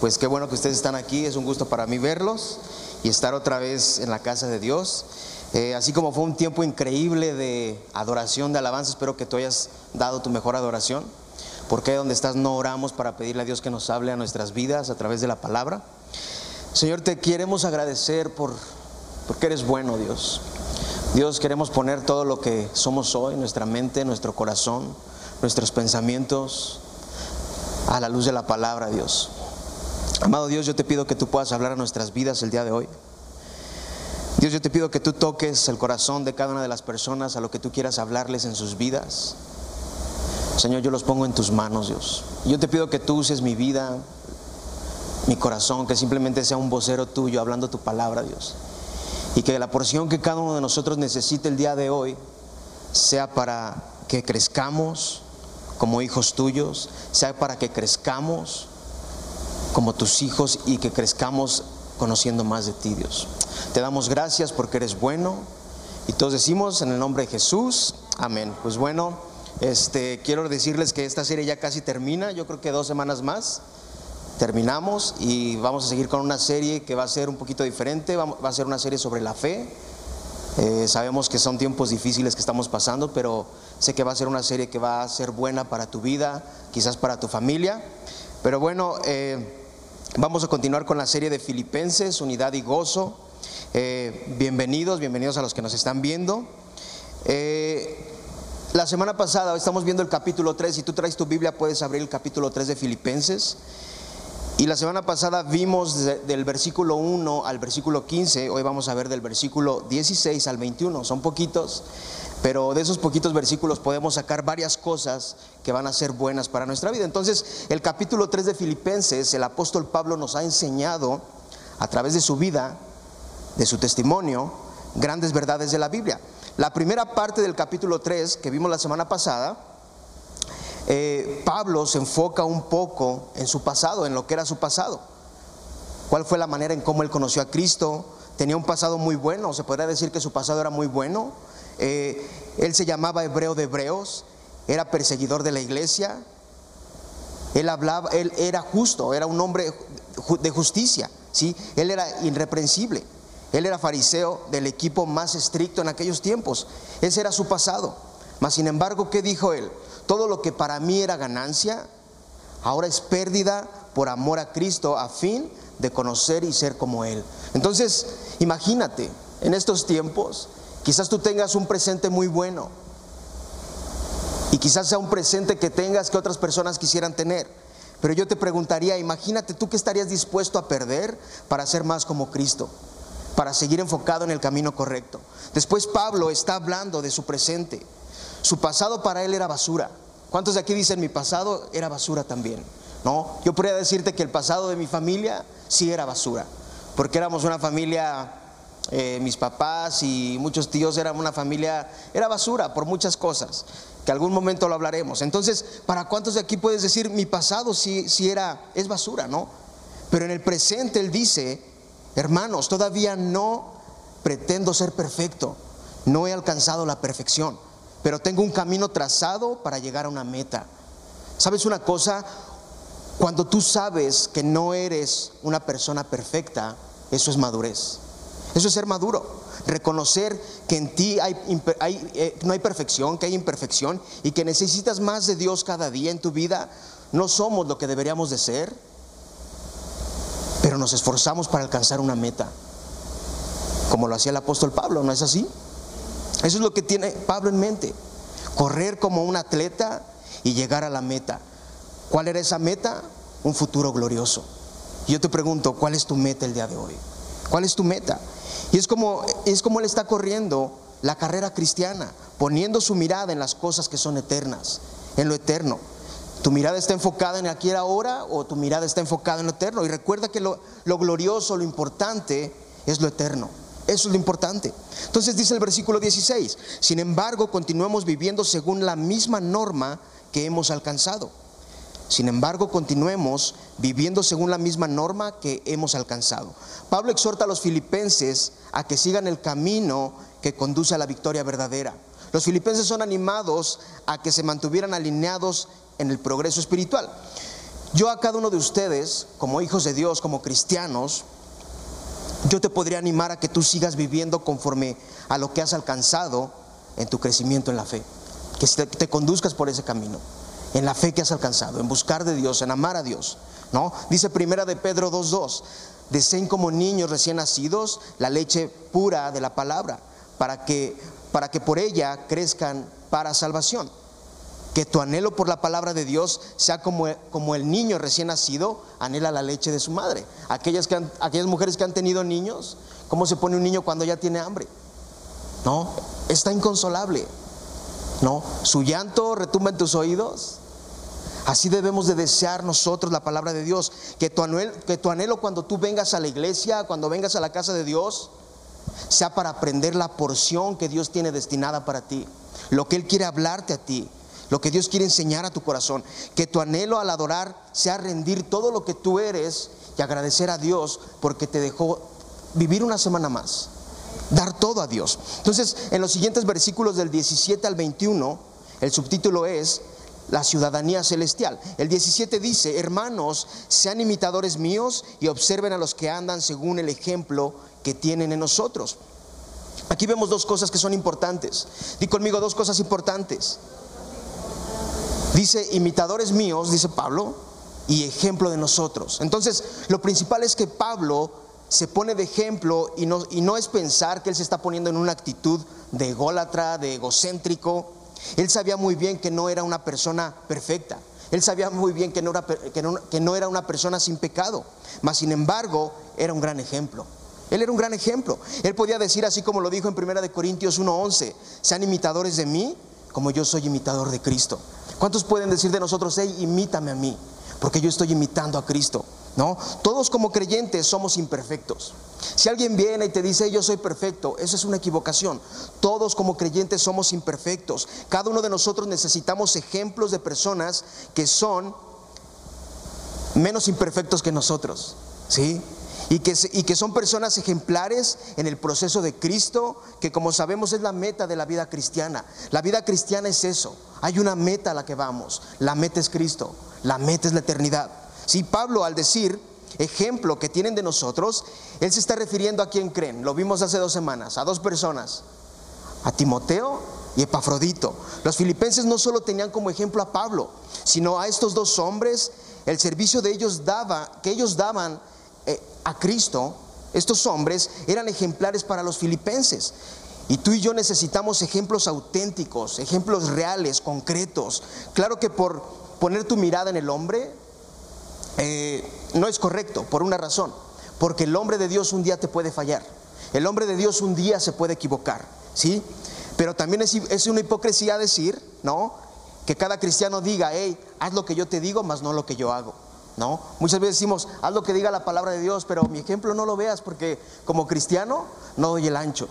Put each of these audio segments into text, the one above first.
Pues qué bueno que ustedes están aquí, es un gusto para mí verlos y estar otra vez en la casa de Dios. Eh, así como fue un tiempo increíble de adoración, de alabanza, espero que tú hayas dado tu mejor adoración. Porque donde estás no oramos para pedirle a Dios que nos hable a nuestras vidas a través de la palabra. Señor, te queremos agradecer por porque eres bueno, Dios. Dios, queremos poner todo lo que somos hoy, nuestra mente, nuestro corazón, nuestros pensamientos, a la luz de la palabra, Dios. Amado Dios, yo te pido que tú puedas hablar a nuestras vidas el día de hoy. Dios, yo te pido que tú toques el corazón de cada una de las personas a lo que tú quieras hablarles en sus vidas. Señor, yo los pongo en tus manos, Dios. Yo te pido que tú uses mi vida, mi corazón, que simplemente sea un vocero tuyo hablando tu palabra, Dios. Y que la porción que cada uno de nosotros necesite el día de hoy sea para que crezcamos como hijos tuyos, sea para que crezcamos como tus hijos y que crezcamos conociendo más de ti, Dios. Te damos gracias porque eres bueno y todos decimos en el nombre de Jesús, amén. Pues bueno, este quiero decirles que esta serie ya casi termina, yo creo que dos semanas más terminamos y vamos a seguir con una serie que va a ser un poquito diferente, va a ser una serie sobre la fe. Eh, sabemos que son tiempos difíciles que estamos pasando, pero sé que va a ser una serie que va a ser buena para tu vida, quizás para tu familia. Pero bueno, eh, Vamos a continuar con la serie de Filipenses, Unidad y Gozo. Eh, bienvenidos, bienvenidos a los que nos están viendo. Eh, la semana pasada estamos viendo el capítulo 3, si tú traes tu Biblia puedes abrir el capítulo 3 de Filipenses. Y la semana pasada vimos del versículo 1 al versículo 15, hoy vamos a ver del versículo 16 al 21, son poquitos, pero de esos poquitos versículos podemos sacar varias cosas que van a ser buenas para nuestra vida. Entonces, el capítulo 3 de Filipenses, el apóstol Pablo nos ha enseñado a través de su vida, de su testimonio, grandes verdades de la Biblia. La primera parte del capítulo 3 que vimos la semana pasada, eh, Pablo se enfoca un poco en su pasado, en lo que era su pasado. ¿Cuál fue la manera en cómo él conoció a Cristo? Tenía un pasado muy bueno, se podría decir que su pasado era muy bueno. Eh, él se llamaba hebreo de hebreos, era perseguidor de la iglesia. Él hablaba, él era justo, era un hombre de justicia, ¿sí? Él era irreprensible. Él era fariseo del equipo más estricto en aquellos tiempos. Ese era su pasado. Mas sin embargo, ¿qué dijo él? Todo lo que para mí era ganancia, ahora es pérdida por amor a Cristo a fin de conocer y ser como Él. Entonces, imagínate, en estos tiempos, quizás tú tengas un presente muy bueno y quizás sea un presente que tengas que otras personas quisieran tener. Pero yo te preguntaría, imagínate tú qué estarías dispuesto a perder para ser más como Cristo, para seguir enfocado en el camino correcto. Después Pablo está hablando de su presente. Su pasado para él era basura. ¿Cuántos de aquí dicen mi pasado era basura también? No, yo podría decirte que el pasado de mi familia sí era basura, porque éramos una familia, eh, mis papás y muchos tíos eran una familia, era basura por muchas cosas, que algún momento lo hablaremos. Entonces, ¿para cuántos de aquí puedes decir mi pasado sí, sí era, es basura, no? Pero en el presente él dice, hermanos, todavía no pretendo ser perfecto, no he alcanzado la perfección pero tengo un camino trazado para llegar a una meta. ¿Sabes una cosa? Cuando tú sabes que no eres una persona perfecta, eso es madurez. Eso es ser maduro. Reconocer que en ti eh, no hay perfección, que hay imperfección y que necesitas más de Dios cada día en tu vida. No somos lo que deberíamos de ser, pero nos esforzamos para alcanzar una meta. Como lo hacía el apóstol Pablo, ¿no es así? Eso es lo que tiene Pablo en mente. Correr como un atleta y llegar a la meta. ¿Cuál era esa meta? Un futuro glorioso. Yo te pregunto, ¿cuál es tu meta el día de hoy? ¿Cuál es tu meta? Y es como, es como él está corriendo la carrera cristiana, poniendo su mirada en las cosas que son eternas, en lo eterno. ¿Tu mirada está enfocada en aquí y ahora o tu mirada está enfocada en lo eterno? Y recuerda que lo, lo glorioso, lo importante es lo eterno. Eso es lo importante. Entonces dice el versículo 16, sin embargo, continuemos viviendo según la misma norma que hemos alcanzado. Sin embargo, continuemos viviendo según la misma norma que hemos alcanzado. Pablo exhorta a los filipenses a que sigan el camino que conduce a la victoria verdadera. Los filipenses son animados a que se mantuvieran alineados en el progreso espiritual. yo a cada uno de ustedes, como hijos de Dios, como cristianos, yo te podría animar a que tú sigas viviendo conforme a lo que has alcanzado en tu crecimiento en la fe. Que te, conduzcas por ese camino, en la fe que has alcanzado, en buscar de Dios, en amar a Dios. ¿no? Dice primera de Pedro 2.2, deseen como niños recién nacidos la leche pura de la palabra, para que, para que por ella crezcan para salvación que tu anhelo por la palabra de Dios sea como, como el niño recién nacido anhela la leche de su madre. Aquellas, que aquellas mujeres que han tenido niños, ¿cómo se pone un niño cuando ya tiene hambre? No, está inconsolable. No, su llanto retumba en tus oídos. Así debemos de desear nosotros la palabra de Dios. Que tu, anhelo, que tu anhelo cuando tú vengas a la iglesia, cuando vengas a la casa de Dios, sea para aprender la porción que Dios tiene destinada para ti. Lo que Él quiere hablarte a ti lo que Dios quiere enseñar a tu corazón. Que tu anhelo al adorar sea rendir todo lo que tú eres y agradecer a Dios porque te dejó vivir una semana más. Dar todo a Dios. Entonces, en los siguientes versículos del 17 al 21, el subtítulo es la ciudadanía celestial. El 17 dice, hermanos, sean imitadores míos y observen a los que andan según el ejemplo que tienen en nosotros. Aquí vemos dos cosas que son importantes. Di conmigo dos cosas importantes. Dice, imitadores míos, dice Pablo, y ejemplo de nosotros. Entonces, lo principal es que Pablo se pone de ejemplo y no, y no es pensar que él se está poniendo en una actitud de ególatra, de egocéntrico. Él sabía muy bien que no era una persona perfecta. Él sabía muy bien que no era, que no, era una persona sin pecado. Mas, sin embargo, era un gran ejemplo. Él era un gran ejemplo. Él podía decir, así como lo dijo en 1 Corintios 1:11, sean imitadores de mí como yo soy imitador de Cristo. ¿Cuántos pueden decir de nosotros, hey, imítame a mí? Porque yo estoy imitando a Cristo. ¿No? Todos como creyentes somos imperfectos. Si alguien viene y te dice yo soy perfecto, eso es una equivocación. Todos como creyentes somos imperfectos. Cada uno de nosotros necesitamos ejemplos de personas que son menos imperfectos que nosotros. ¿Sí? y que, son personas ejemplares en el proceso de Cristo, que como sabemos es la meta de la vida cristiana. La vida cristiana es eso, hay una meta a la que vamos, la meta es Cristo, la meta es la eternidad. Si Pablo al decir ejemplo que tienen de nosotros, él se está refiriendo a quien creen, lo vimos hace dos semanas, a dos personas, a Timoteo y Epafrodito. Los filipenses no solo tenían como ejemplo a Pablo, sino a estos dos hombres, el servicio de ellos daba, que ellos daban eh, a Cristo, estos hombres eran ejemplares para los filipenses. Y tú y yo necesitamos ejemplos auténticos, ejemplos reales, concretos. Claro que por poner tu mirada en el hombre eh, no es correcto, por una razón. Porque el hombre de Dios un día te puede fallar. El hombre de Dios un día se puede equivocar, ¿sí? Pero también es, es una hipocresía decir, ¿no? Que cada cristiano diga, hey, haz lo que yo te digo, más no lo que yo hago. ¿no? Muchas veces decimos, haz lo que diga la palabra de Dios, pero mi ejemplo no lo veas porque como cristiano no doy el ancho.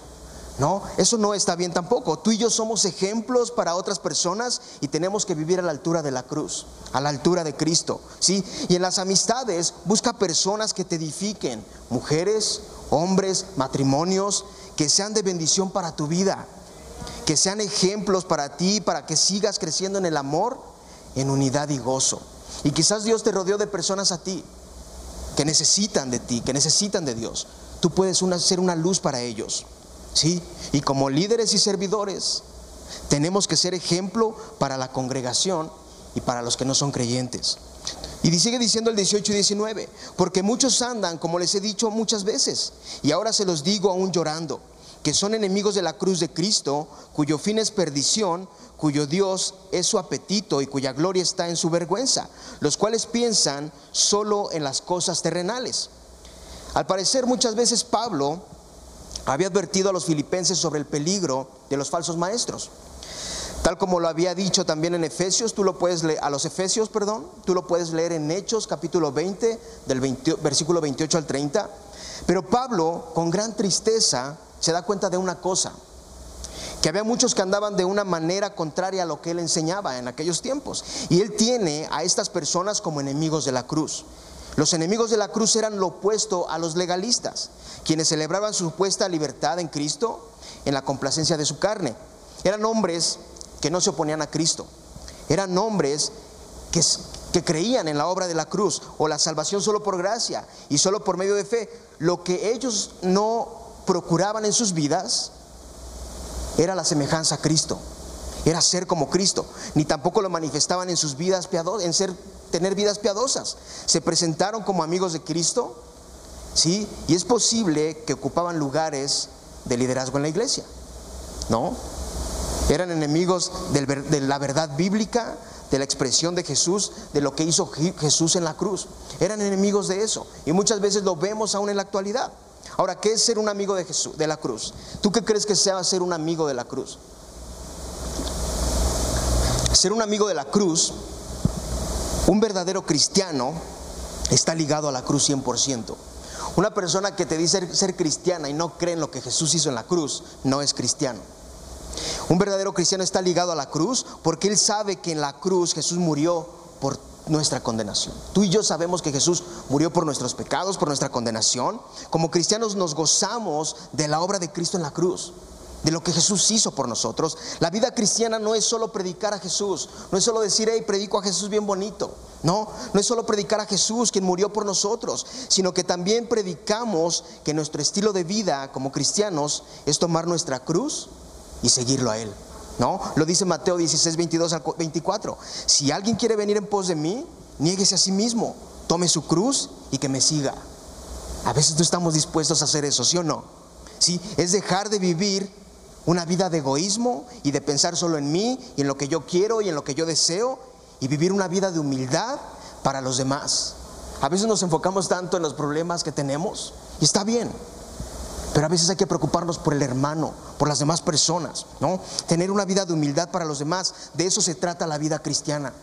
No, eso no está bien tampoco. Tú y yo somos ejemplos para otras personas y tenemos que vivir a la altura de la cruz, a la altura de Cristo, ¿sí? Y en las amistades busca personas que te edifiquen, mujeres, hombres, matrimonios, que sean de bendición para tu vida, que sean ejemplos para ti, para que sigas creciendo en el amor, en unidad y gozo. Y quizás Dios te rodeó de personas a ti que necesitan de ti, que necesitan de Dios. Tú puedes ser una luz para ellos. ¿Sí? Y como líderes y servidores, tenemos que ser ejemplo para la congregación y para los que no son creyentes. Y sigue diciendo el 18 y 19, porque muchos andan, como les he dicho muchas veces, y ahora se los digo aún llorando, que son enemigos de la cruz de Cristo, cuyo fin es perdición, cuyo Dios es su apetito y cuya gloria está en su vergüenza, los cuales piensan solo en las cosas terrenales. Al parecer muchas veces Pablo había advertido a los filipenses sobre el peligro de los falsos maestros. Tal como lo había dicho también en Efesios, tú lo puedes leer, a los Efesios, perdón, tú lo puedes leer en Hechos capítulo 20, del versículo 28 al 30. Pero Pablo, con gran tristeza, se da cuenta de una cosa, que había muchos que andaban de una manera contraria a lo que él enseñaba en aquellos tiempos. Y él tiene a estas personas como enemigos de la cruz. Los enemigos de la cruz eran lo opuesto a los legalistas, quienes celebraban su supuesta libertad en Cristo en la complacencia de su carne. Eran hombres que no se oponían a Cristo. Eran hombres que, creían en la obra de la cruz o la salvación solo por gracia y solo por medio de fe, lo que ellos no procuraban en sus vidas era la semejanza a Cristo, era ser como Cristo, ni tampoco lo manifestaban en sus vidas piadosas, en ser tener vidas piadosas. Se presentaron como amigos de Cristo, ¿sí? Y es posible que ocupaban lugares de liderazgo en la iglesia, ¿no? Eran enemigos de la verdad bíblica, de la expresión de Jesús, de lo que hizo Jesús en la cruz. Eran enemigos de eso. Y muchas veces lo vemos aún en la actualidad. Ahora, ¿qué es ser un amigo de Jesús, de la cruz? ¿Tú qué crees que sea ser un amigo de la cruz? Ser un amigo de la cruz, un verdadero cristiano, está ligado a la cruz 100%. Una persona que te dice ser cristiana y no cree en lo que Jesús hizo en la cruz, no es cristiano. Un verdadero cristiano está ligado a la cruz porque él sabe que en la cruz Jesús murió por nuestra condenación. Tú y yo sabemos que Jesús murió por nuestros pecados, por nuestra condenación. Como cristianos nos gozamos de la obra de Cristo en la cruz, de lo que Jesús hizo por nosotros. La vida cristiana no es solo predicar a Jesús, no es solo decir, hey, predico a Jesús bien bonito. No, no es solo predicar a Jesús quien murió por nosotros, sino que también predicamos que nuestro estilo de vida como cristianos es tomar nuestra cruz y seguirlo a Él. ¿No? Lo dice Mateo 16, 22 al 24. Si alguien quiere venir en pos de mí, niéguese a sí mismo, tome su cruz y que me siga. A veces no estamos dispuestos a hacer eso, ¿sí o no? ¿Sí? Es dejar de vivir una vida de egoísmo y de pensar solo en mí y en lo que yo quiero y en lo que yo deseo y vivir una vida de humildad para los demás. A veces nos enfocamos tanto en los problemas que tenemos y está bien, pero a veces hay que preocuparnos por el hermano, por las demás personas, ¿no? Tener una vida de humildad para los demás, de eso se trata la vida cristiana.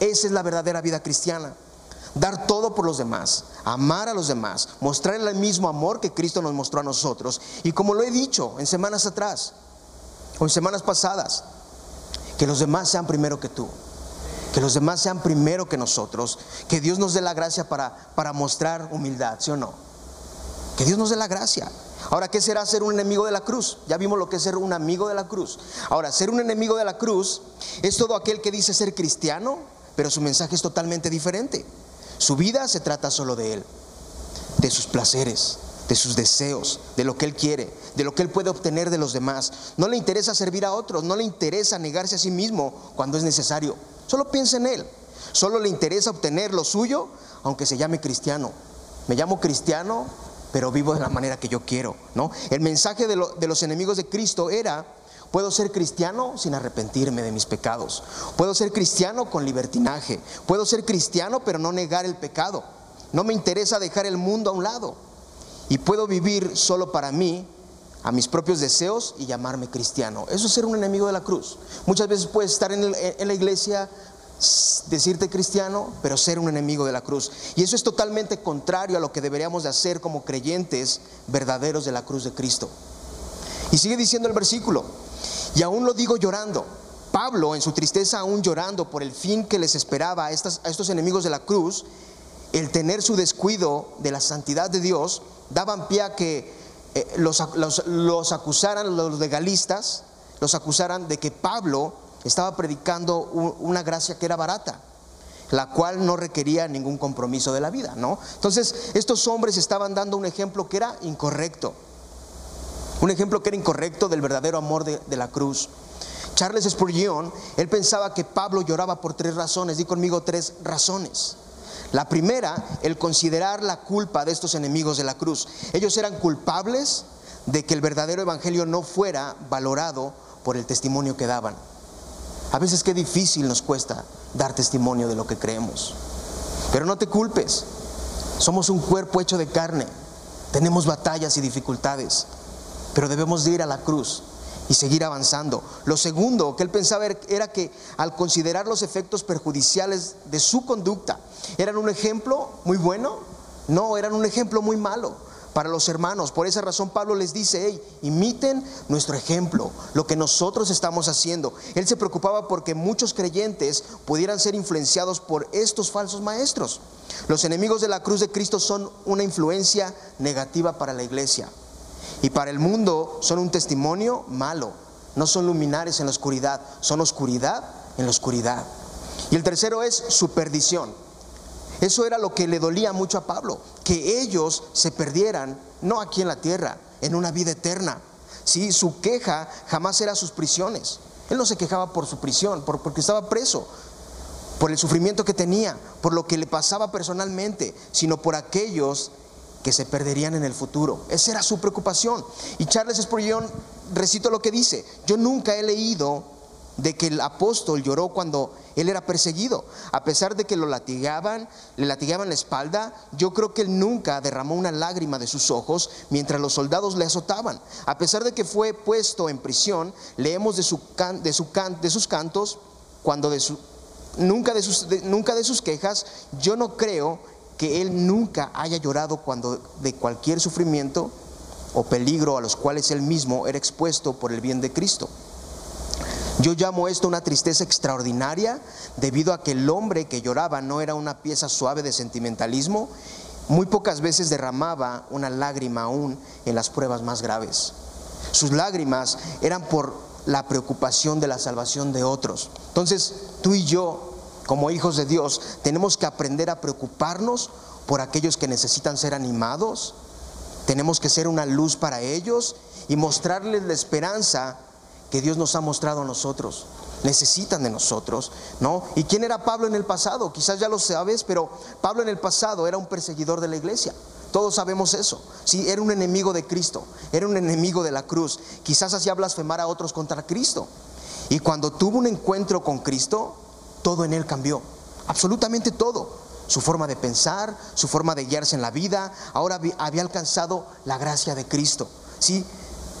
Esa es la verdadera vida cristiana. Dar todo por los demás, amar a los demás, mostrar el mismo amor que Cristo nos mostró a nosotros. Y como lo he dicho en semanas atrás o en semanas pasadas, que los demás sean primero que tú que los demás sean primero que nosotros, que Dios nos dé la gracia para, para mostrar humildad, ¿sí o no? Que Dios nos dé la gracia. Ahora, ¿qué será ser un enemigo de la cruz? Ya vimos lo que es ser un amigo de la cruz. Ahora, ser un enemigo de la cruz es todo aquel que dice ser cristiano, pero su mensaje es totalmente diferente. Su vida se trata solo de él, de sus placeres, de sus deseos, de lo que él quiere, de lo que él puede obtener de los demás. No le interesa servir a otros, no le interesa negarse a sí mismo cuando es necesario. Solo piensa en él. Solo le interesa obtener lo suyo, aunque se llame cristiano. Me llamo cristiano pero vivo de la manera que yo quiero, ¿no? El mensaje de, de los enemigos de Cristo era, puedo ser cristiano sin arrepentirme de mis pecados, puedo ser cristiano con libertinaje, puedo ser cristiano pero no negar el pecado, no me interesa dejar el mundo a un lado y puedo vivir solo para mí, a mis propios deseos y llamarme cristiano. Eso es ser un enemigo de la cruz. Muchas veces puedes estar en, en la iglesia decirte cristiano, pero ser un enemigo de la cruz. Y eso es totalmente contrario a lo que deberíamos de hacer como creyentes verdaderos de la cruz de Cristo. Y sigue diciendo el versículo, y aún lo digo llorando. Pablo, en su tristeza, aún llorando por el fin que les esperaba a, estos enemigos de la cruz, el tener su descuido de la santidad de Dios, daban pie a que eh, los, los acusaran, los legalistas, los acusaran de que Pablo estaba predicando una gracia que era barata, la cual no requería ningún compromiso de la vida, ¿no? Entonces, estos hombres estaban dando un ejemplo que era incorrecto, un ejemplo que era incorrecto del verdadero amor de, la cruz. Charles Spurgeon, él pensaba que Pablo lloraba por tres razones, di conmigo tres razones. La primera, el considerar la culpa de estos enemigos de la cruz. Ellos eran culpables de que el verdadero evangelio no fuera valorado por el testimonio que daban. A veces qué difícil nos cuesta dar testimonio de lo que creemos. Pero no te culpes. Somos un cuerpo hecho de carne. Tenemos batallas y dificultades. Pero debemos de ir a la cruz y seguir avanzando. Lo segundo que él pensaba era que al considerar los efectos perjudiciales de su conducta, ¿eran un ejemplo muy bueno? No, eran un ejemplo muy malo para los hermanos. Por esa razón Pablo les dice, hey, imiten nuestro ejemplo, lo que nosotros estamos haciendo. Él se preocupaba porque muchos creyentes pudieran ser influenciados por estos falsos maestros. Los enemigos de la cruz de Cristo son una influencia negativa para la iglesia. Y para el mundo son un testimonio malo. No son luminares en la oscuridad, son oscuridad en la oscuridad. Y el tercero es su perdición. Eso era lo que le dolía mucho a Pablo, que ellos se perdieran, no aquí en la tierra, en una vida eterna. ¿Sí? Su queja jamás era sus prisiones. Él no se quejaba por su prisión, porque estaba preso, por el sufrimiento que tenía, por lo que le pasaba personalmente, sino por aquellos que se perderían en el futuro. Esa era su preocupación. Y Charles Spurgeon recito lo que dice, yo nunca he leído de que el apóstol lloró cuando él era perseguido. A pesar de que lo latigaban, le latigaban la espalda, yo creo que él nunca derramó una lágrima de sus ojos mientras los soldados le azotaban. A pesar de que fue puesto en prisión, leemos de, su de, su de sus cantos, cuando de su, nunca, de sus, nunca de sus quejas, yo no creo que él nunca haya llorado cuando de cualquier sufrimiento o peligro a los cuales él mismo era expuesto por el bien de Cristo. Yo llamo esto una tristeza extraordinaria debido a que el hombre que lloraba no era una pieza suave de sentimentalismo, muy pocas veces derramaba una lágrima aún en las pruebas más graves. Sus lágrimas eran por la preocupación de la salvación de otros. Entonces, tú y yo, como hijos de Dios, tenemos que aprender a preocuparnos por aquellos que necesitan ser animados. Tenemos que ser una luz para ellos y mostrarles la esperanza que Dios nos ha mostrado a nosotros. Necesitan de nosotros, ¿no? ¿Y quién era Pablo en el pasado? Quizás ya lo sabes, pero Pablo en el pasado era un perseguidor de la iglesia. Todos sabemos eso. Sí, era un enemigo de Cristo, era un enemigo de la cruz. Quizás hacía blasfemar a otros contra Cristo. Y cuando tuvo un encuentro con Cristo, todo en él cambió. Absolutamente todo. Su forma de pensar, su forma de guiarse en la vida, ahora había alcanzado la gracia de Cristo. Sí,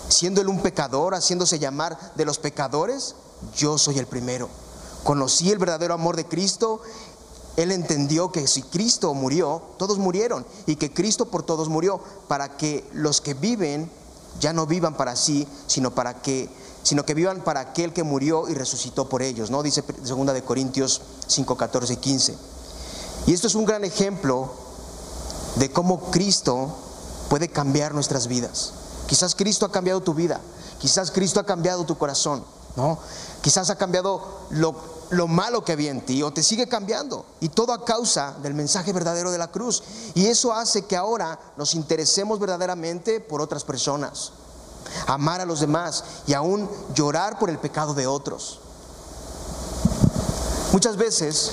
siendo él un pecador, haciéndose llamar de los pecadores, yo soy el primero. Conocí el verdadero amor de Cristo. Él entendió que si Cristo murió, todos murieron y que Cristo por todos murió para que los que viven ya no vivan para sí, sino para que sino que vivan para aquel que murió y resucitó por ellos, ¿no? Dice segunda de Corintios 5, 14 y 15. Y esto es un gran ejemplo de cómo Cristo puede cambiar nuestras vidas. Quizás Cristo ha cambiado tu vida, quizás Cristo ha cambiado tu corazón, ¿no? Quizás ha cambiado lo, lo malo que había en ti o te sigue cambiando. Y todo a causa del mensaje verdadero de la cruz. Y eso hace que ahora nos interesemos verdaderamente por otras personas, amar a los demás y aún llorar por el pecado de otros. Muchas veces,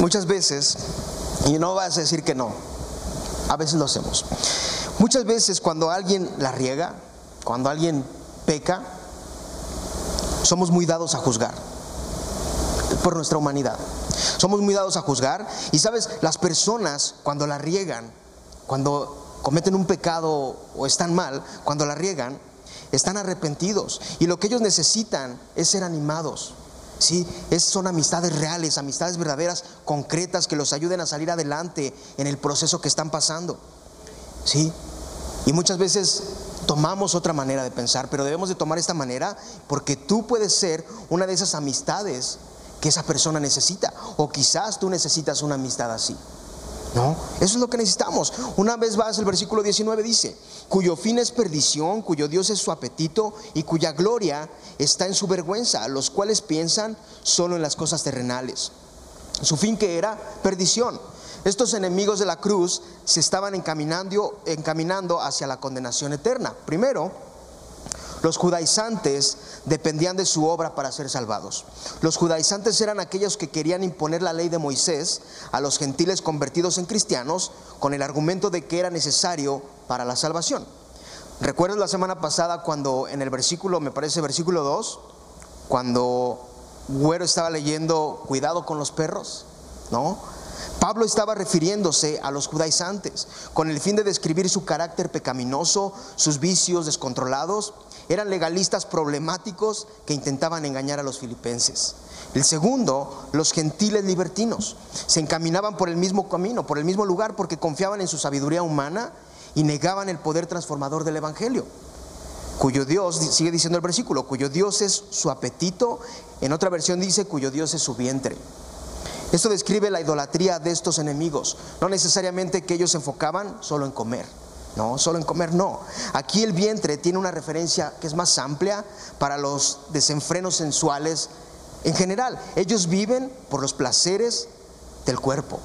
muchas veces, y no vas a decir que no, a veces lo hacemos. Muchas veces cuando alguien la riega, cuando alguien peca, somos muy dados a juzgar por nuestra humanidad. Somos muy dados a juzgar y sabes, las personas cuando la riegan, cuando cometen un pecado o están mal, cuando la riegan, están arrepentidos y lo que ellos necesitan es ser animados. ¿sí? Es, son amistades reales, amistades verdaderas, concretas, que los ayuden a salir adelante en el proceso que están pasando. ¿sí? Y muchas veces tomamos otra manera de pensar, pero debemos de tomar esta manera porque tú puedes ser una de esas amistades que esa persona necesita, o quizás tú necesitas una amistad así. ¿No? Eso es lo que necesitamos. Una vez más, el versículo 19 dice, cuyo fin es perdición, cuyo Dios es su apetito y cuya gloria está en su vergüenza, los cuales piensan solo en las cosas terrenales. Su fin que era perdición. Estos enemigos de la cruz se estaban encaminando, encaminando hacia la condenación eterna. Primero, los judaizantes dependían de su obra para ser salvados. Los judaizantes eran aquellos que querían imponer la ley de Moisés a los gentiles convertidos en cristianos con el argumento de que era necesario para la salvación. ¿Recuerdas la semana pasada cuando en el versículo, me parece versículo 2, cuando Güero estaba leyendo cuidado con los perros? ¿No? Pablo estaba refiriéndose a los judaizantes con el fin de describir su carácter pecaminoso, sus vicios descontrolados eran legalistas problemáticos que intentaban engañar a los filipenses. El segundo, los gentiles libertinos. Se encaminaban por el mismo camino, por el mismo lugar, porque confiaban en su sabiduría humana y negaban el poder transformador del Evangelio, cuyo Dios, sigue diciendo el versículo, cuyo Dios es su apetito, en otra versión dice, cuyo Dios es su vientre. Esto describe la idolatría de estos enemigos, no necesariamente que ellos se enfocaban solo en comer, No, solo en comer no. Aquí el vientre tiene una referencia que es más amplia para los desenfrenos sensuales en general. Ellos viven por los placeres del cuerpo,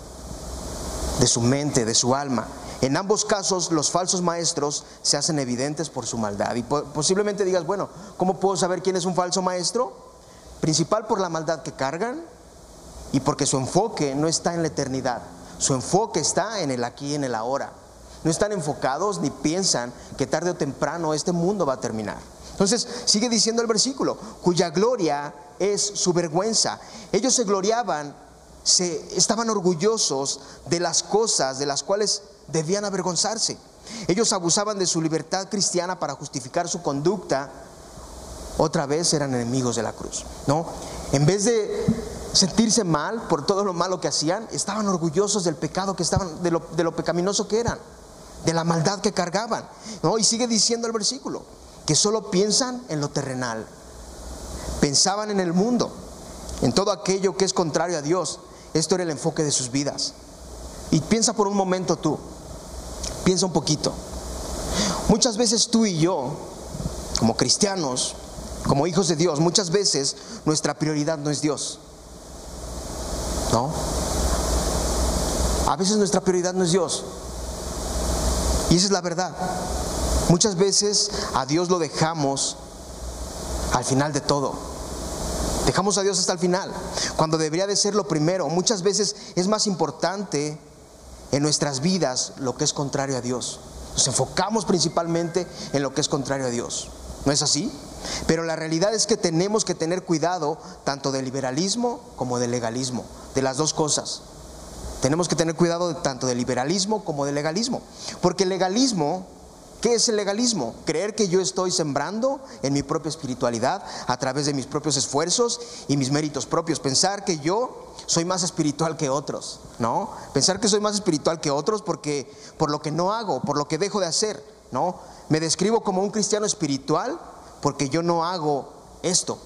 de su mente, de su alma. En ambos casos, los falsos maestros se hacen evidentes por su maldad. Y posiblemente digas, bueno, ¿cómo puedo saber quién es un falso maestro? Principal por la maldad que cargan y porque su enfoque no está en la eternidad. Su enfoque está en el aquí y en el ahora. No están enfocados ni piensan que tarde o temprano este mundo va a terminar. Entonces sigue diciendo el versículo, cuya gloria es su vergüenza. Ellos se gloriaban, se estaban orgullosos de las cosas de las cuales debían avergonzarse. Ellos abusaban de su libertad cristiana para justificar su conducta. Otra vez eran enemigos de la cruz, ¿no? En vez de sentirse mal por todo lo malo que hacían, estaban orgullosos del pecado que estaban, de lo, de lo pecaminoso que eran, de la maldad que cargaban, ¿no? Y sigue diciendo el versículo, que solo piensan en lo terrenal. Pensaban en el mundo, en todo aquello que es contrario a Dios. Esto era el enfoque de sus vidas. Y piensa por un momento tú, piensa un poquito. Muchas veces tú y yo, como cristianos, como hijos de Dios, muchas veces nuestra prioridad no es Dios. ¿No? A veces nuestra prioridad no es Dios. Y esa es la verdad. Muchas veces a Dios lo dejamos al final de todo. Dejamos a Dios hasta el final, cuando debería de ser lo primero. Muchas veces es más importante en nuestras vidas lo que es contrario a Dios. Nos enfocamos principalmente en lo que es contrario a Dios. ¿No es así? Pero la realidad es que tenemos que tener cuidado tanto del liberalismo como del legalismo, de las dos cosas. Tenemos que tener cuidado tanto del liberalismo como del legalismo. Porque el legalismo ¿Qué es el legalismo? Creer que yo estoy sembrando en mi propia espiritualidad a través de mis propios esfuerzos y mis méritos propios. Pensar que yo soy más espiritual que otros, ¿no? Pensar que soy más espiritual que otros porque por lo que no hago, por lo que dejo de hacer, ¿no? Me describo como un cristiano espiritual porque yo no hago esto.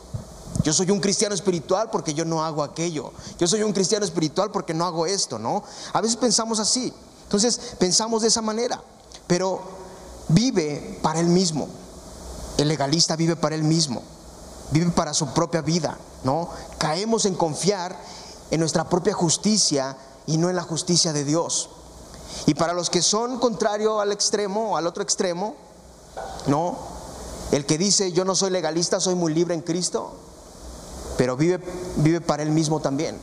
Yo soy un cristiano espiritual porque yo no hago aquello. Yo soy un cristiano espiritual porque no hago esto, ¿no? A veces pensamos así. Entonces, pensamos de esa manera, pero vive para él mismo. El legalista vive para él mismo, vive para su propia vida, ¿no? Caemos en confiar en nuestra propia justicia y no en la justicia de Dios. Y para los que son contrario al extremo, al otro extremo, ¿no? El que dice, yo no soy legalista, soy muy libre en Cristo, pero vive, vive para él mismo también.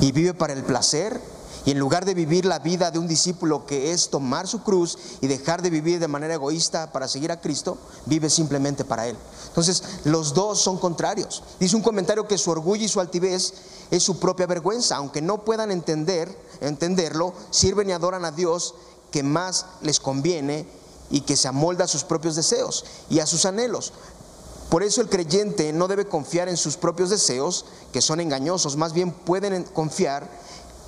Y vive para el placer y en lugar de vivir la vida de un discípulo que es tomar su cruz y dejar de vivir de manera egoísta para seguir a Cristo, vive simplemente para Él. Entonces, los dos son contrarios. Dice un comentario que su orgullo y su altivez es su propia vergüenza, aunque no puedan entender, entenderlo, sirven y adoran a Dios que más les conviene y que se amolda a sus propios deseos y a sus anhelos. Por eso el creyente no debe confiar en sus propios deseos, que son engañosos, más bien pueden confiar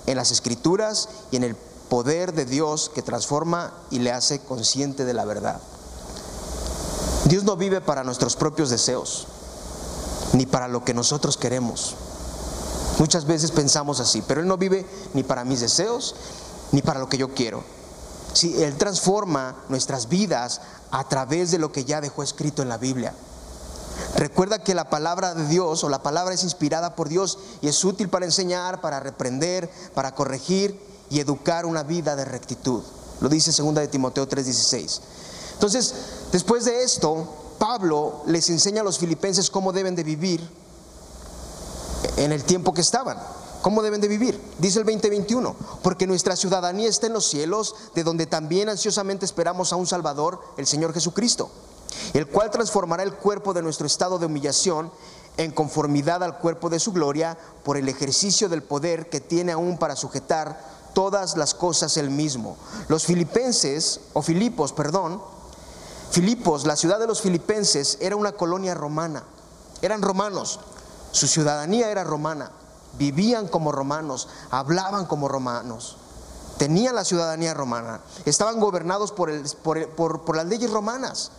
en las escrituras y en el poder de Dios que transforma y le hace consciente de la verdad. Dios no vive para nuestros propios deseos, ni para lo que nosotros queremos. Muchas veces pensamos así, pero Él no vive ni para mis deseos, ni para lo que yo quiero. Él transforma nuestras vidas a través de lo que ya dejó escrito en la Biblia. Recuerda que la palabra de Dios o la palabra es inspirada por Dios y es útil para enseñar, para reprender, para corregir y educar una vida de rectitud. Lo dice 2 de Timoteo 3:16. Entonces, después de esto, Pablo les enseña a los filipenses cómo deben de vivir en el tiempo que estaban. ¿Cómo deben de vivir? Dice el 2021, porque nuestra ciudadanía está en los cielos, de donde también ansiosamente esperamos a un Salvador, el Señor Jesucristo el cual transformará el cuerpo de nuestro estado de humillación en conformidad al cuerpo de su gloria por el ejercicio del poder que tiene aún para sujetar todas las cosas él mismo. Los filipenses, o Filipos, perdón, Filipos, la ciudad de los filipenses, era una colonia romana, eran romanos, su ciudadanía era romana, vivían como romanos, hablaban como romanos, tenían la ciudadanía romana, estaban gobernados por, por las leyes romanas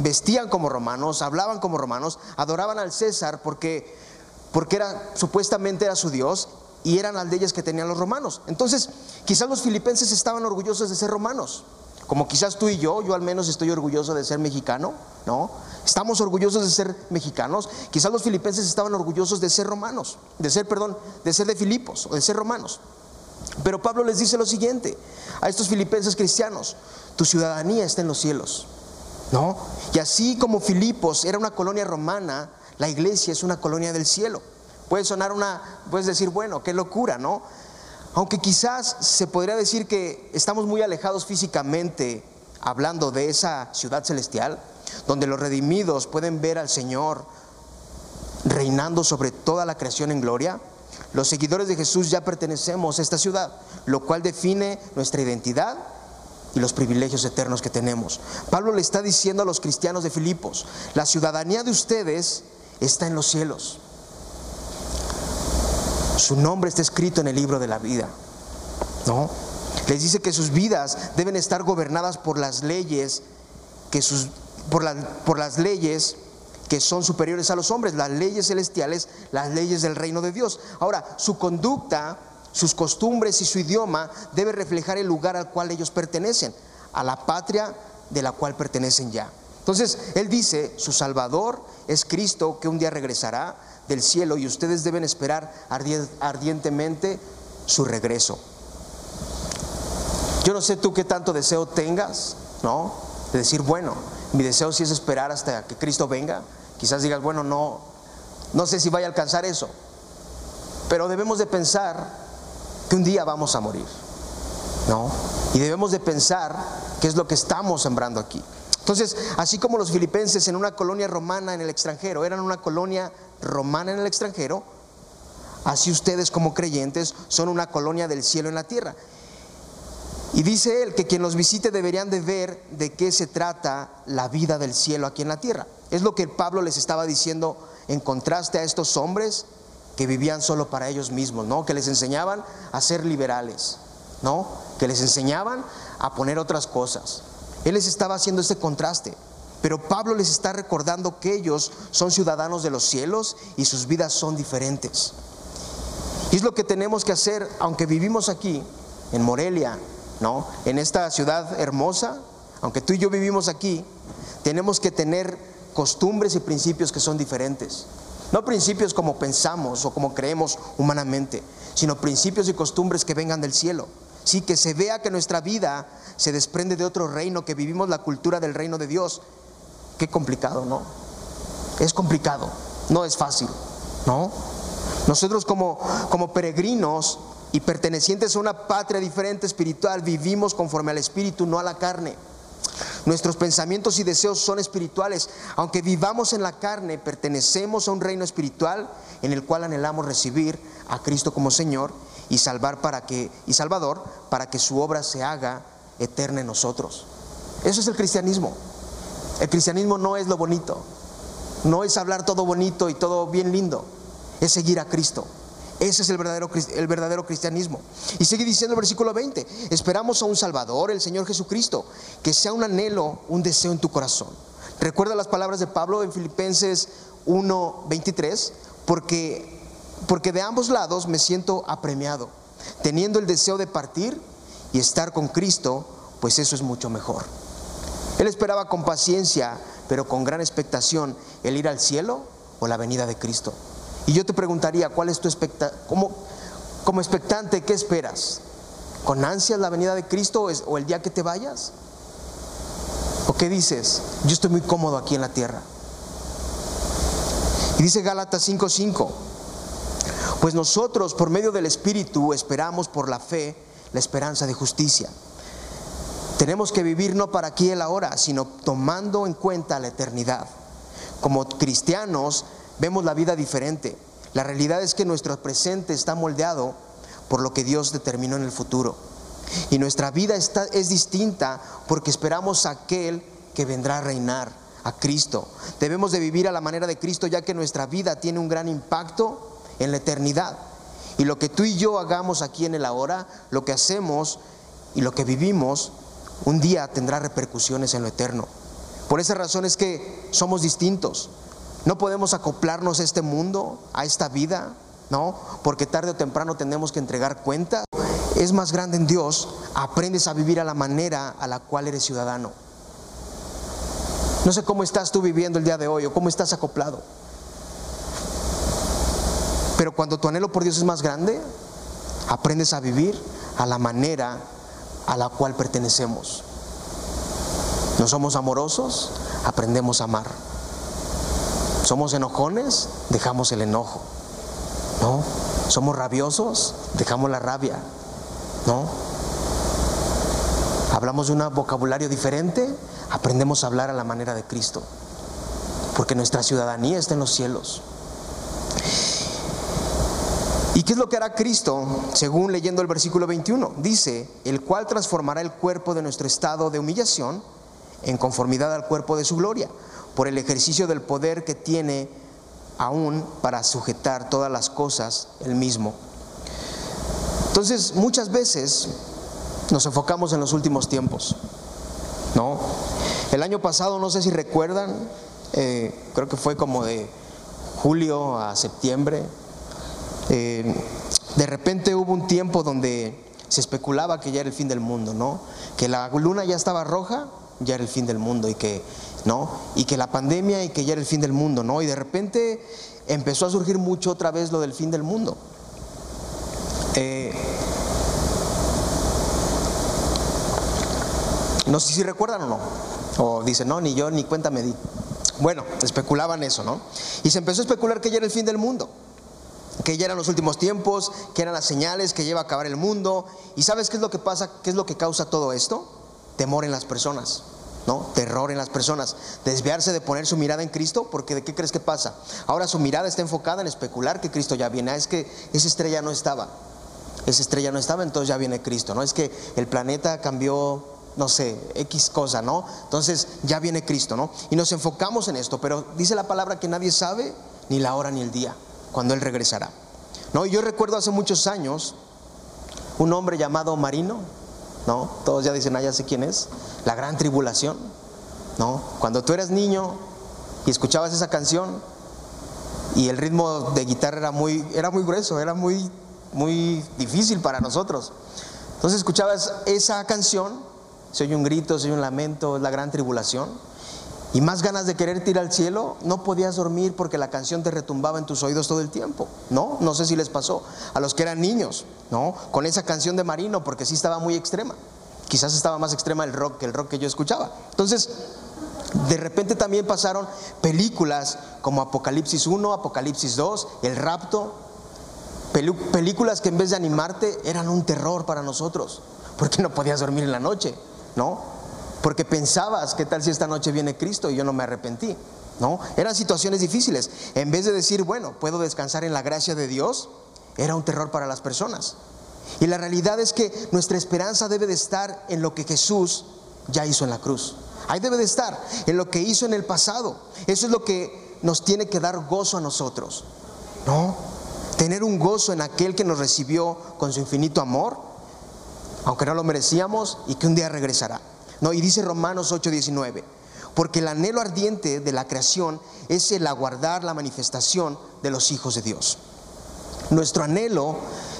vestían como romanos, hablaban como romanos, adoraban al César porque, porque era, supuestamente era su Dios y eran las leyes que tenían los romanos. Entonces, quizás los filipenses estaban orgullosos de ser romanos, como quizás tú y yo, yo al menos estoy orgulloso de ser mexicano, ¿no? Estamos orgullosos de ser mexicanos. Quizás los filipenses estaban orgullosos de ser romanos, de ser, perdón, de ser de Filipos o de ser romanos. Pero Pablo les dice lo siguiente a estos filipenses cristianos, tu ciudadanía está en los cielos, ¿no? Y así como Filipos era una colonia romana, la iglesia es una colonia del cielo. Puede sonar una, puedes decir, bueno, qué locura, ¿no? Aunque quizás se podría decir que estamos muy alejados físicamente hablando de esa ciudad celestial, donde los redimidos pueden ver al Señor reinando sobre toda la creación en gloria, los seguidores de Jesús ya pertenecemos a esta ciudad, lo cual define nuestra identidad y los privilegios eternos que tenemos. Pablo le está diciendo a los cristianos de Filipos, la ciudadanía de ustedes está en los cielos. Su nombre está escrito en el libro de la vida. ¿No? Les dice que sus vidas deben estar gobernadas por las leyes que sus por, por las leyes que son superiores a los hombres, las leyes celestiales, las leyes del reino de Dios. Ahora, su conducta, sus costumbres y su idioma debe reflejar el lugar al cual ellos pertenecen, a la patria de la cual pertenecen ya. Entonces, él dice, su Salvador es Cristo que un día regresará del cielo y ustedes deben esperar ardientemente su regreso. Yo no sé tú qué tanto deseo tengas, ¿no? De decir, bueno, mi deseo sí es esperar hasta que Cristo venga. Quizás digas, bueno, no, no sé si vaya a alcanzar eso. Pero debemos de pensar que un día vamos a morir. ¿No? Y debemos de pensar qué es lo que estamos sembrando aquí. Entonces, así como los filipenses en una colonia romana en el extranjero, eran una colonia romana en el extranjero, así ustedes como creyentes son una colonia del cielo en la tierra. Y dice él que quien los visite deberían de ver de qué se trata la vida del cielo aquí en la tierra. Es lo que Pablo les estaba diciendo en contraste a estos hombres que vivían solo para ellos mismos, ¿no? Que les enseñaban a ser liberales, ¿no? Que les enseñaban a poner otras cosas. Él les estaba haciendo ese contraste. Pero Pablo les está recordando que ellos son ciudadanos de los cielos y sus vidas son diferentes. Y es lo que tenemos que hacer, aunque vivimos aquí, en Morelia, ¿no? En esta ciudad hermosa, aunque tú y yo vivimos aquí, tenemos que tener costumbres y principios que son diferentes. No principios como pensamos o como creemos humanamente, sino principios y costumbres que vengan del cielo. Sí, que se vea que nuestra vida se desprende de otro reino, que vivimos la cultura del reino de Dios. Qué complicado, ¿no? Es complicado, no es fácil, ¿no? Nosotros como, como peregrinos y pertenecientes a una patria diferente espiritual, vivimos conforme al espíritu, no a la carne. Nuestros pensamientos y deseos son espirituales. Aunque vivamos en la carne, pertenecemos a un reino espiritual en el cual anhelamos recibir a Cristo como Señor y salvar para que y Salvador para que su obra se haga eterna en nosotros. Eso es el cristianismo. El cristianismo no es lo bonito. No es hablar todo bonito y todo bien lindo. Es seguir a Cristo. Ese es el verdadero, el verdadero cristianismo. Y sigue diciendo el versículo 20, esperamos a un Salvador, el Señor Jesucristo, que sea un anhelo, un deseo en tu corazón. Recuerda las palabras de Pablo en Filipenses 1:23, porque, porque de ambos lados me siento apremiado, teniendo el deseo de partir y estar con Cristo, pues eso es mucho mejor. Él esperaba con paciencia, pero con gran expectación, el ir al cielo o la venida de Cristo. Y yo te preguntaría, ¿cuál es tu expectativa? Como, expectante, ¿qué esperas? ¿Con ansias la venida de Cristo o el día que te vayas? ¿O qué dices? Yo estoy muy cómodo aquí en la tierra. Y dice Gálatas 5:5, pues nosotros por medio del Espíritu esperamos por la fe la esperanza de justicia. Tenemos que vivir no para aquí y el ahora, sino tomando en cuenta la eternidad. Como cristianos vemos la vida diferente. La realidad es que nuestro presente está moldeado por lo que Dios determinó en el futuro. Y nuestra vida está, es distinta porque esperamos a aquel que vendrá a reinar, a Cristo. Debemos de vivir a la manera de Cristo ya que nuestra vida tiene un gran impacto en la eternidad. Y lo que tú y yo hagamos aquí en el ahora, lo que hacemos y lo que vivimos, un día tendrá repercusiones en lo eterno. Por esa razón es que somos distintos. No podemos acoplarnos a este mundo, a esta vida, ¿no? Porque tarde o temprano tenemos que entregar cuentas. es más grande en Dios, aprendes a vivir a la manera a la cual eres ciudadano. No sé cómo estás tú viviendo el día de hoy o cómo estás acoplado. Pero cuando tu anhelo por Dios es más grande, aprendes a vivir a la manera a la cual pertenecemos. No somos amorosos, aprendemos a amar. Somos enojones, dejamos el enojo. ¿No? Somos rabiosos, dejamos la rabia. ¿No? Hablamos de un vocabulario diferente, aprendemos a hablar a la manera de Cristo. Porque nuestra ciudadanía está en los cielos. ¿Y qué es lo que hará Cristo? Según leyendo el versículo 21, dice, el cual transformará el cuerpo de nuestro estado de humillación en conformidad al cuerpo de su gloria, por el ejercicio del poder que tiene aún para sujetar todas las cosas el mismo. Entonces, muchas veces nos enfocamos en los últimos tiempos, ¿no? El año pasado, no sé si recuerdan, eh, creo que fue como de julio a septiembre, eh, de repente hubo un tiempo donde se especulaba que ya era el fin del mundo, ¿no? Que la luna ya estaba roja, ya era el fin del mundo y que, ¿no? Y que la pandemia y que ya era el fin del mundo, ¿no? Y de repente empezó a surgir mucho otra vez lo del fin del mundo. Eh, no sé si recuerdan o no. O dicen, no, ni yo ni cuenta me di. Bueno, especulaban eso, ¿no? Y se empezó a especular que ya era el fin del mundo que ya eran los últimos tiempos, que eran las señales que lleva a acabar el mundo. ¿Y sabes qué es lo que pasa? ¿Qué es lo que causa todo esto? Temor en las personas, ¿no? Terror en las personas. Desviarse de poner su mirada en Cristo, porque ¿de qué crees que pasa? Ahora su mirada está enfocada en especular que Cristo ya viene. Ah, es que esa estrella no estaba. Esa estrella no estaba, entonces ya viene Cristo, ¿no? Es que el planeta cambió no sé, X cosa, ¿no? Entonces ya viene Cristo, ¿no? Y nos enfocamos en esto, pero dice la palabra que nadie sabe ni la hora ni el día cuando Él regresará. No, yo recuerdo hace muchos años un hombre llamado Marino, ¿no? Todos ya dicen, ah, ya sé quién es, la gran tribulación, ¿no? Cuando tú eras niño y escuchabas esa canción y el ritmo de guitarra era muy, era muy grueso, era muy, muy difícil para nosotros. Entonces escuchabas esa canción, se oye un grito, se oye un lamento, es la gran tribulación y más ganas de querer ir al cielo, no podías dormir porque la canción te retumbaba en tus oídos todo el tiempo, ¿no? No sé si les pasó a los que eran niños, ¿no? Con esa canción de Marino, porque sí estaba muy extrema. Quizás estaba más extrema el rock que el rock que yo escuchaba. Entonces, de repente también pasaron películas como Apocalipsis 1, Apocalipsis 2, El rapto, películas que en vez de animarte eran un terror para nosotros, porque no podías dormir en la noche, ¿no? Porque pensabas, ¿qué tal si esta noche viene Cristo y yo no me arrepentí? ¿No? Eran situaciones difíciles. En vez de decir, bueno, puedo descansar en la gracia de Dios, era un terror para las personas. Y la realidad es que nuestra esperanza debe de estar en lo que Jesús ya hizo en la cruz. Ahí debe de estar, en lo que hizo en el pasado. Eso es lo que nos tiene que dar gozo a nosotros. ¿No? Tener un gozo en aquel que nos recibió con su infinito amor, aunque no lo merecíamos, y que un día regresará. No, y dice Romanos 8:19, porque el anhelo ardiente de la creación es el aguardar la manifestación de los hijos de Dios. Nuestro anhelo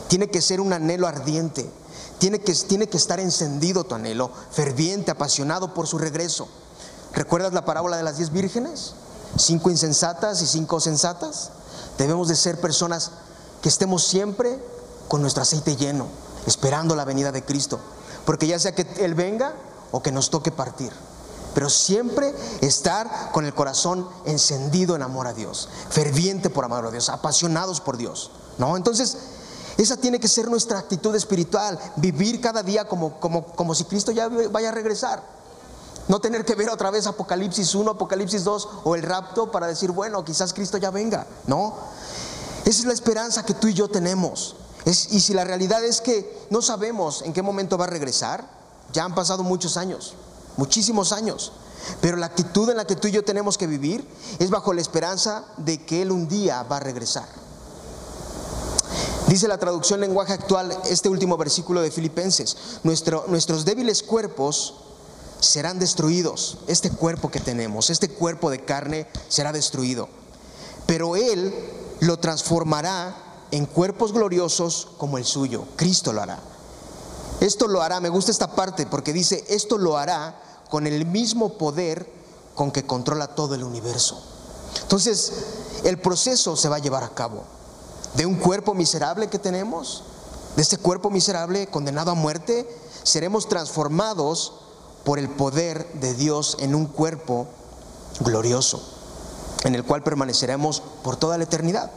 tiene que ser un anhelo ardiente, tiene que, tiene que estar encendido tu anhelo, ferviente, apasionado por su regreso. ¿Recuerdas la parábola de las diez vírgenes? Cinco insensatas y cinco sensatas. Debemos de ser personas que estemos siempre con nuestro aceite lleno, esperando la venida de Cristo. Porque ya sea que Él venga o que nos toque partir. Pero siempre estar con el corazón encendido en amor a Dios, ferviente por amor a Dios, apasionados por Dios. ¿No? Entonces, esa tiene que ser nuestra actitud espiritual, vivir cada día como, como, como si Cristo ya vaya a regresar. No tener que ver otra vez Apocalipsis 1, Apocalipsis 2 o el rapto para decir, bueno, quizás Cristo ya venga. No, esa es la esperanza que tú y yo tenemos. Y si la realidad es que no sabemos en qué momento va a regresar, ya han pasado muchos años, muchísimos años. Pero la actitud en la que tú y yo tenemos que vivir es bajo la esperanza de que Él un día va a regresar. Dice la traducción lenguaje actual este último versículo de Filipenses, nuestros débiles cuerpos serán destruidos, este cuerpo que tenemos, este cuerpo de carne será destruido, pero Él lo transformará en cuerpos gloriosos como el suyo, Cristo lo hará. Esto lo hará, me gusta esta parte porque dice, esto lo hará con el mismo poder con que controla todo el universo. Entonces, el proceso se va a llevar a cabo. De un cuerpo miserable que tenemos, de este cuerpo miserable condenado a muerte, seremos transformados por el poder de Dios en un cuerpo glorioso, en el cual permaneceremos por toda la eternidad.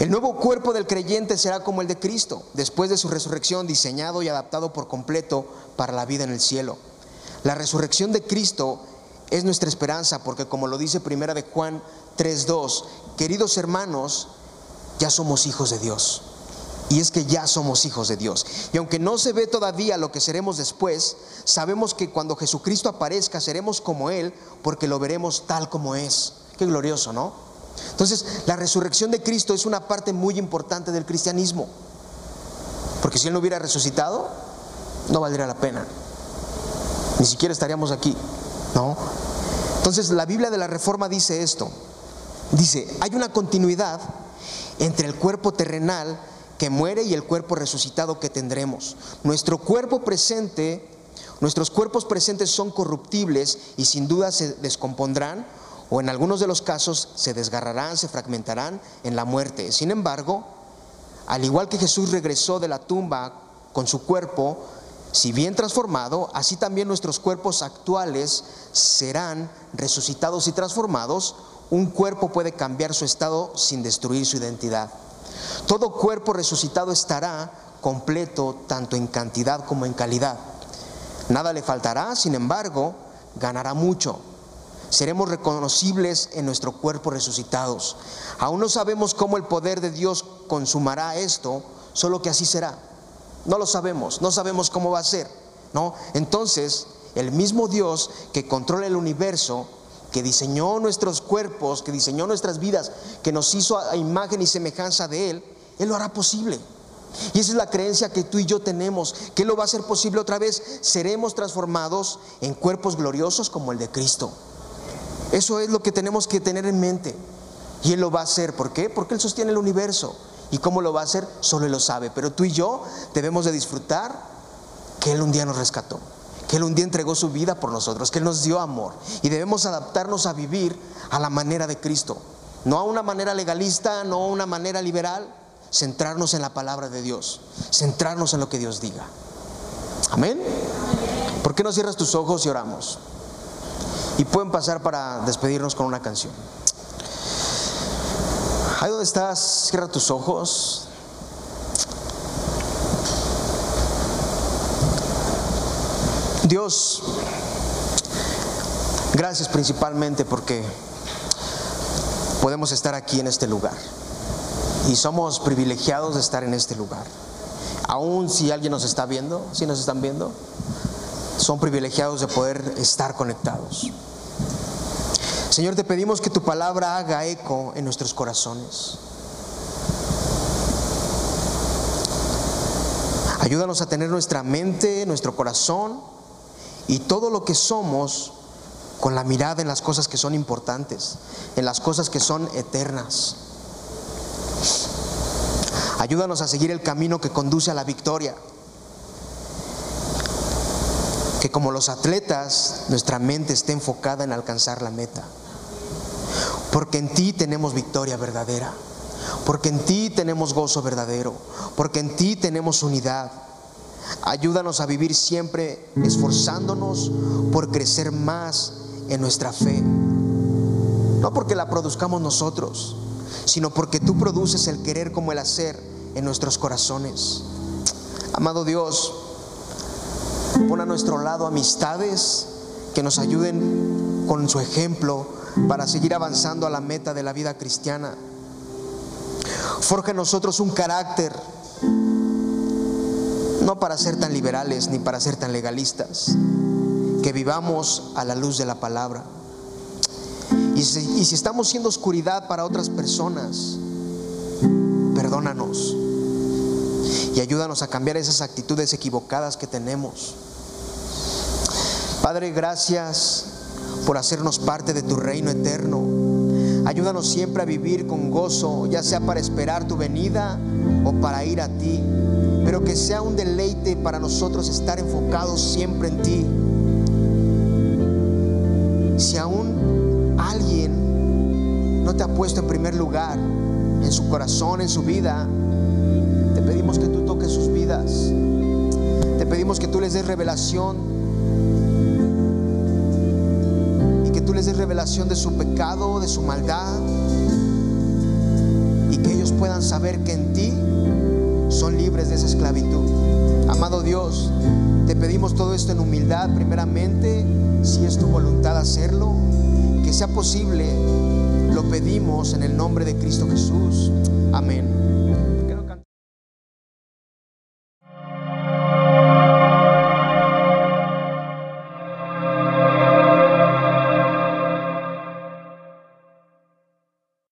El nuevo cuerpo del creyente será como el de Cristo, después de su resurrección, diseñado y adaptado por completo para la vida en el cielo. La resurrección de Cristo es nuestra esperanza, porque como lo dice Primera de Juan 3:2, queridos hermanos, ya somos hijos de Dios. Y es que ya somos hijos de Dios. Y aunque no se ve todavía lo que seremos después, sabemos que cuando Jesucristo aparezca seremos como Él, porque lo veremos tal como es. Qué glorioso, ¿no? Entonces, la resurrección de Cristo es una parte muy importante del cristianismo. Porque si Él no hubiera resucitado, no valdría la pena. Ni siquiera estaríamos aquí, ¿no? Entonces, la Biblia de la Reforma dice esto. Dice, hay una continuidad entre el cuerpo terrenal que muere y el cuerpo resucitado que tendremos. Nuestro cuerpo presente, nuestros cuerpos presentes son corruptibles y sin duda se descompondrán o en algunos de los casos se desgarrarán, se fragmentarán en la muerte. Sin embargo, al igual que Jesús regresó de la tumba con su cuerpo, si bien transformado, así también nuestros cuerpos actuales serán resucitados y transformados. Un cuerpo puede cambiar su estado sin destruir su identidad. Todo cuerpo resucitado estará completo tanto en cantidad como en calidad. Nada le faltará, sin embargo, ganará mucho. Seremos reconocibles en nuestro cuerpo resucitados. Aún no sabemos cómo el poder de Dios consumará esto, solo que así será. No lo sabemos, no sabemos cómo va a ser, ¿no? Entonces, el mismo Dios que controla el universo que diseñó nuestros cuerpos, que diseñó nuestras vidas, que nos hizo a imagen y semejanza de Él, Él lo hará posible. Y esa es la creencia que tú y yo tenemos, que Él lo va a hacer posible otra vez. Seremos transformados en cuerpos gloriosos como el de Cristo. Eso es lo que tenemos que tener en mente. Y Él lo va a hacer. ¿Por qué? Porque Él sostiene el universo. ¿Y cómo lo va a hacer? Solo Él lo sabe. Pero tú y yo debemos de disfrutar que Él un día nos rescató que Él un día entregó su vida por nosotros, que Él nos dio amor. Y debemos adaptarnos a vivir a la manera de Cristo. No a una manera legalista, no a una manera liberal. Centrarnos en la palabra de Dios. Centrarnos en lo que Dios diga. Amén. ¿Por qué no cierras tus ojos y oramos? Y pueden pasar para despedirnos con una canción. Ahí donde estás, cierra tus ojos. Dios, gracias principalmente porque podemos estar aquí en este lugar. Y somos privilegiados de estar en este lugar. Aún si alguien nos está viendo, si nos están viendo, son privilegiados de poder estar conectados. Señor, te pedimos que tu palabra haga eco en nuestros corazones. Ayúdanos a tener nuestra mente, nuestro corazón y todo lo que somos con la mirada en las cosas que son importantes, en las cosas que son eternas. Ayúdanos a seguir el camino que conduce a la victoria. Que como los atletas, nuestra mente esté enfocada en alcanzar la meta. Porque en ti tenemos victoria verdadera. Porque en ti tenemos gozo verdadero. Porque en ti tenemos unidad Ayúdanos a vivir siempre esforzándonos por crecer más en nuestra fe. No porque la produzcamos nosotros, sino porque tú produces el querer como el hacer en nuestros corazones. Amado Dios, pon a nuestro lado amistades que nos ayuden con su ejemplo para seguir avanzando a la meta de la vida cristiana. Forja en nosotros un carácter no para ser tan liberales ni para ser tan legalistas, que vivamos a la luz de la palabra. Y si, estamos siendo oscuridad para otras personas, perdónanos y ayúdanos a cambiar esas actitudes equivocadas que tenemos. Padre, gracias por hacernos parte de tu reino eterno. Ayúdanos siempre a vivir con gozo, ya sea para esperar tu venida o para ir a ti pero que sea un deleite para nosotros estar enfocados siempre en ti. Si aún alguien no te ha puesto en primer lugar en su corazón, en su vida, te pedimos que tú Te pedimos que tú les des revelación y que tú les des revelación de su pecado, de su maldad y que ellos puedan saber que en ti son libres de esa esclavitud. Amado Dios, te pedimos todo esto en humildad primeramente, si es tu voluntad hacerlo, que sea posible, lo pedimos en el nombre de Cristo Jesús. Amén.